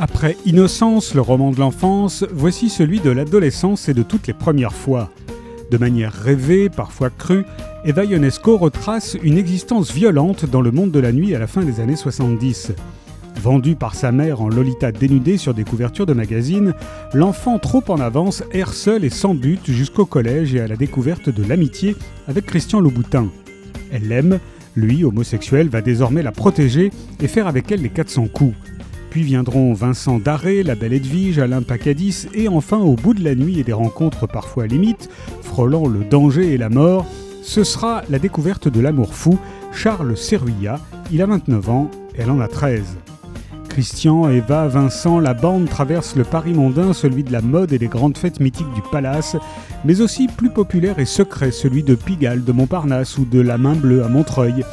Après Innocence, le roman de l'enfance, voici celui de l'adolescence et de toutes les premières fois. De manière rêvée, parfois crue, Eva Ionesco retrace une existence violente dans le monde de la nuit à la fin des années 70. Vendu par sa mère en Lolita dénudée sur des couvertures de magazines, l'enfant trop en avance erre seul et sans but jusqu'au collège et à la découverte de l'amitié avec Christian Louboutin. Elle l'aime, lui, homosexuel, va désormais la protéger et faire avec elle les 400 coups. Puis viendront Vincent Darré, la belle Edwige, Alain Pacadis et enfin au bout de la nuit et des rencontres parfois limites, frôlant le danger et la mort, ce sera la découverte de l'amour fou, Charles Serruya, il a 29 ans, elle en a 13. Christian, Eva, Vincent, la bande traverse le Paris mondain, celui de la mode et des grandes fêtes mythiques du palace, mais aussi plus populaire et secret, celui de Pigalle, de Montparnasse ou de la Main Bleue à Montreuil.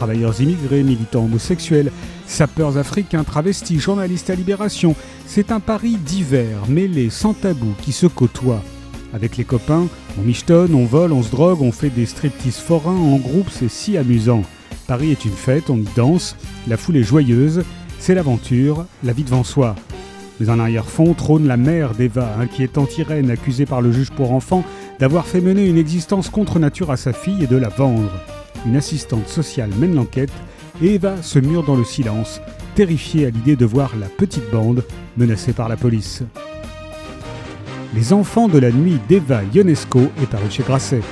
Travailleurs immigrés, militants homosexuels, sapeurs africains, travestis, journalistes à Libération, c'est un Paris divers, mêlé, sans tabou, qui se côtoie. Avec les copains, on michetonne, on vole, on se drogue, on fait des striptease forains en groupe, c'est si amusant. Paris est une fête, on y danse, la foule est joyeuse, c'est l'aventure, la vie devant soi. Mais en arrière-fond trône la mère d'Eva, inquiétante irène accusée par le juge pour enfants d'avoir fait mener une existence contre nature à sa fille et de la vendre. Une assistante sociale mène l'enquête et Eva se mure dans le silence, terrifiée à l'idée de voir la petite bande menacée par la police. Les enfants de la nuit d'Eva Ionesco est paru chez Grasset.